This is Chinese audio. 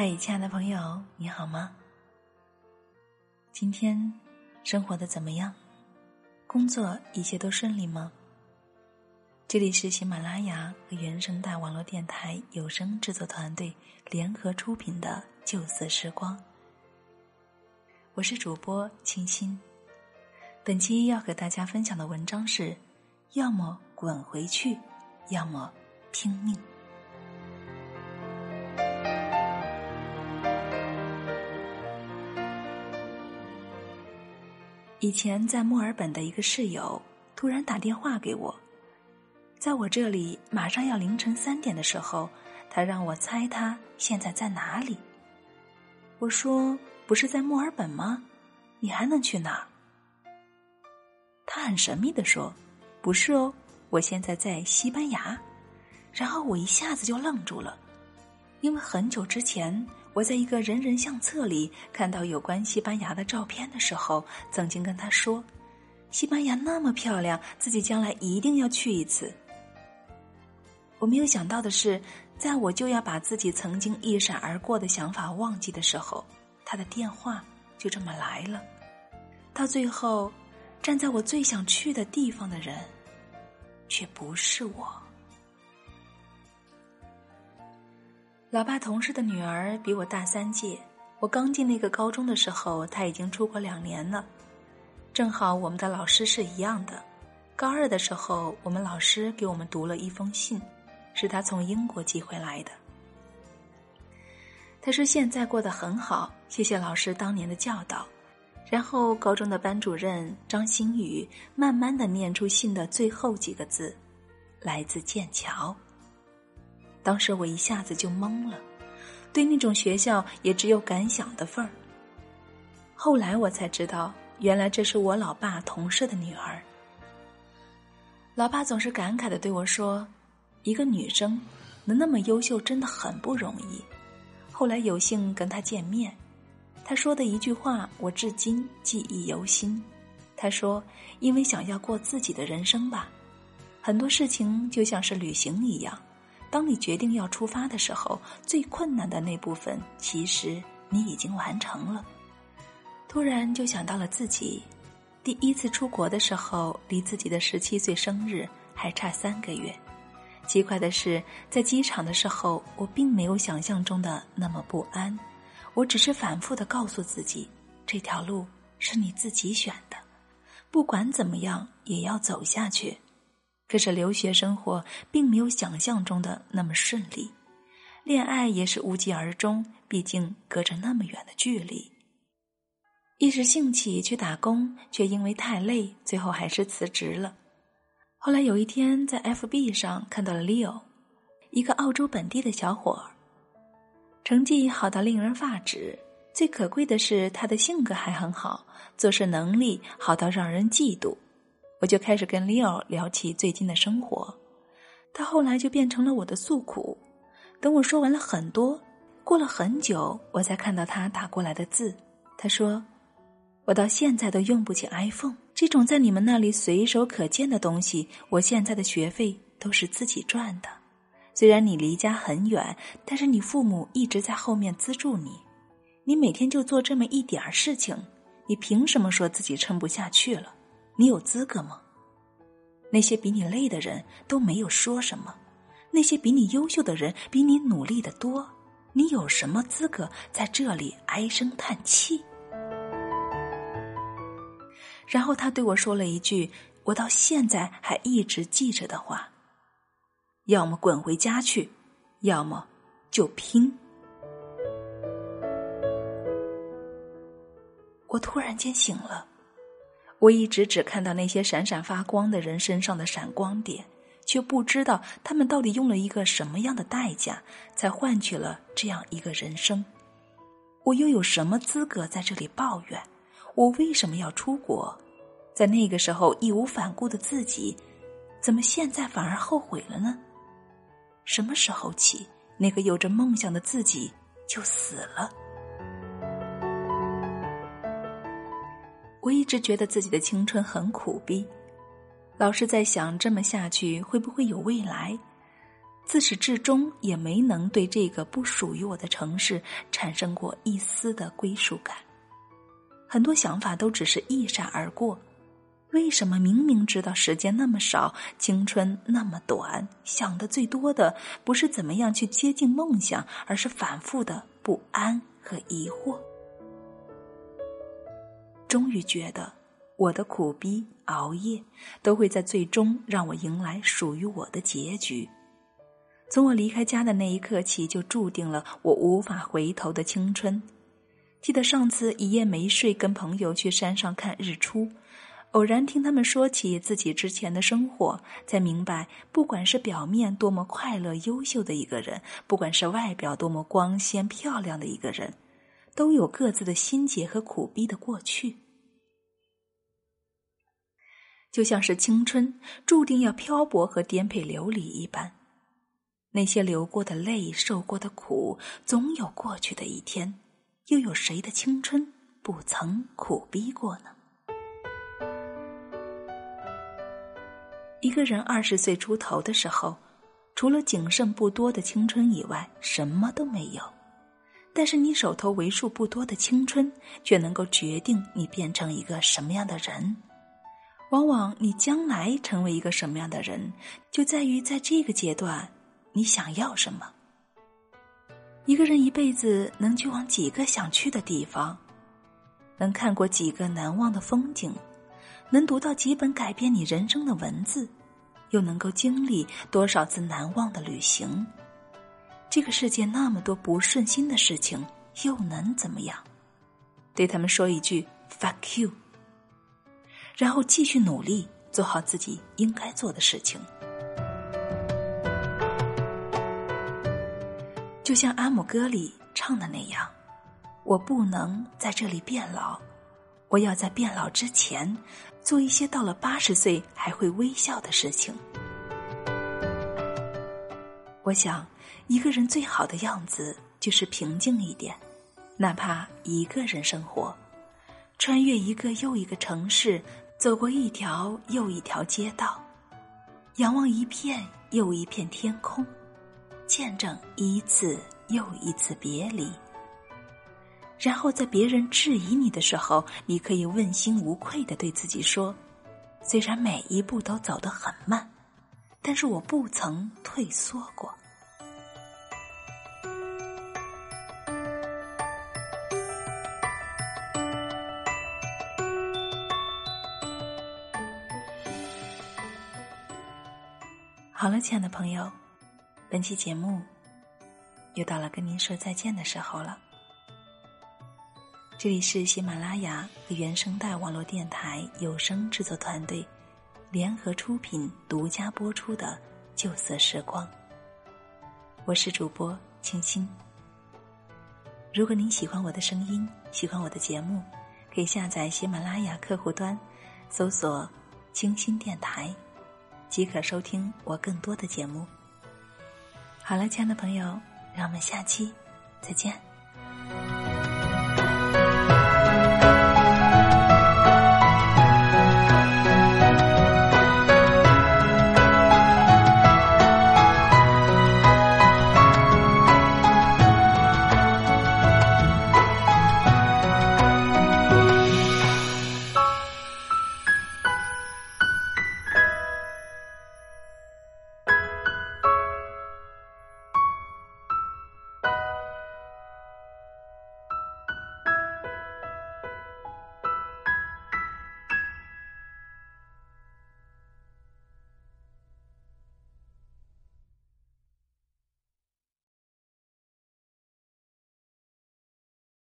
嗨，亲爱的朋友，你好吗？今天生活的怎么样？工作一切都顺利吗？这里是喜马拉雅和原声带网络电台有声制作团队联合出品的《旧色时光》，我是主播清新。本期要和大家分享的文章是：要么滚回去，要么拼命。以前在墨尔本的一个室友突然打电话给我，在我这里马上要凌晨三点的时候，他让我猜他现在在哪里。我说：“不是在墨尔本吗？你还能去哪儿？”他很神秘的说：“不是哦，我现在在西班牙。”然后我一下子就愣住了，因为很久之前。我在一个人人相册里看到有关西班牙的照片的时候，曾经跟他说：“西班牙那么漂亮，自己将来一定要去一次。”我没有想到的是，在我就要把自己曾经一闪而过的想法忘记的时候，他的电话就这么来了。到最后，站在我最想去的地方的人，却不是我。老爸同事的女儿比我大三届，我刚进那个高中的时候，他已经出国两年了。正好我们的老师是一样的。高二的时候，我们老师给我们读了一封信，是他从英国寄回来的。他说现在过得很好，谢谢老师当年的教导。然后高中的班主任张新宇慢慢的念出信的最后几个字：“来自剑桥。”当时我一下子就懵了，对那种学校也只有感想的份儿。后来我才知道，原来这是我老爸同事的女儿。老爸总是感慨的对我说：“一个女生能那么优秀，真的很不容易。”后来有幸跟她见面，他说的一句话我至今记忆犹新。他说：“因为想要过自己的人生吧，很多事情就像是旅行一样。”当你决定要出发的时候，最困难的那部分，其实你已经完成了。突然就想到了自己第一次出国的时候，离自己的十七岁生日还差三个月。奇怪的是，在机场的时候，我并没有想象中的那么不安。我只是反复的告诉自己，这条路是你自己选的，不管怎么样也要走下去。可是留学生活并没有想象中的那么顺利，恋爱也是无疾而终，毕竟隔着那么远的距离。一时兴起去打工，却因为太累，最后还是辞职了。后来有一天在 FB 上看到了 Leo，一个澳洲本地的小伙儿，成绩好到令人发指，最可贵的是他的性格还很好，做事能力好到让人嫉妒。我就开始跟 Leo 聊起最近的生活，他后来就变成了我的诉苦。等我说完了很多，过了很久，我才看到他打过来的字。他说：“我到现在都用不起 iPhone 这种在你们那里随手可见的东西，我现在的学费都是自己赚的。虽然你离家很远，但是你父母一直在后面资助你。你每天就做这么一点儿事情，你凭什么说自己撑不下去了？”你有资格吗？那些比你累的人都没有说什么，那些比你优秀的人比你努力的多，你有什么资格在这里唉声叹气？然后他对我说了一句我到现在还一直记着的话：要么滚回家去，要么就拼。我突然间醒了。我一直只看到那些闪闪发光的人身上的闪光点，却不知道他们到底用了一个什么样的代价，才换取了这样一个人生。我又有什么资格在这里抱怨？我为什么要出国？在那个时候义无反顾的自己，怎么现在反而后悔了呢？什么时候起，那个有着梦想的自己就死了？我一直觉得自己的青春很苦逼，老是在想这么下去会不会有未来？自始至终也没能对这个不属于我的城市产生过一丝的归属感。很多想法都只是一闪而过。为什么明明知道时间那么少，青春那么短，想的最多的不是怎么样去接近梦想，而是反复的不安和疑惑？终于觉得，我的苦逼熬夜都会在最终让我迎来属于我的结局。从我离开家的那一刻起，就注定了我无法回头的青春。记得上次一夜没睡，跟朋友去山上看日出，偶然听他们说起自己之前的生活，才明白，不管是表面多么快乐、优秀的一个人，不管是外表多么光鲜漂亮的一个人，都有各自的心结和苦逼的过去。就像是青春注定要漂泊和颠沛流离一般。那些流过的泪、受过的苦，总有过去的一天。又有谁的青春不曾苦逼过呢？一个人二十岁出头的时候，除了仅剩不多的青春以外，什么都没有。但是你手头为数不多的青春，却能够决定你变成一个什么样的人。往往你将来成为一个什么样的人，就在于在这个阶段。你想要什么？一个人一辈子能去往几个想去的地方，能看过几个难忘的风景，能读到几本改变你人生的文字，又能够经历多少次难忘的旅行？这个世界那么多不顺心的事情，又能怎么样？对他们说一句 “fuck you”，然后继续努力，做好自己应该做的事情。就像阿姆歌里唱的那样，我不能在这里变老，我要在变老之前做一些到了八十岁还会微笑的事情。我想，一个人最好的样子就是平静一点，哪怕一个人生活，穿越一个又一个城市，走过一条又一条街道，仰望一片又一片天空。见证一次又一次别离，然后在别人质疑你的时候，你可以问心无愧的对自己说：“虽然每一步都走得很慢，但是我不曾退缩过。”好了，亲爱的朋友。本期节目又到了跟您说再见的时候了。这里是喜马拉雅和原声带网络电台有声制作团队联合出品、独家播出的《旧色时光》。我是主播清新。如果您喜欢我的声音，喜欢我的节目，可以下载喜马拉雅客户端，搜索“清新电台”，即可收听我更多的节目。好了，亲爱的朋友，让我们下期再见。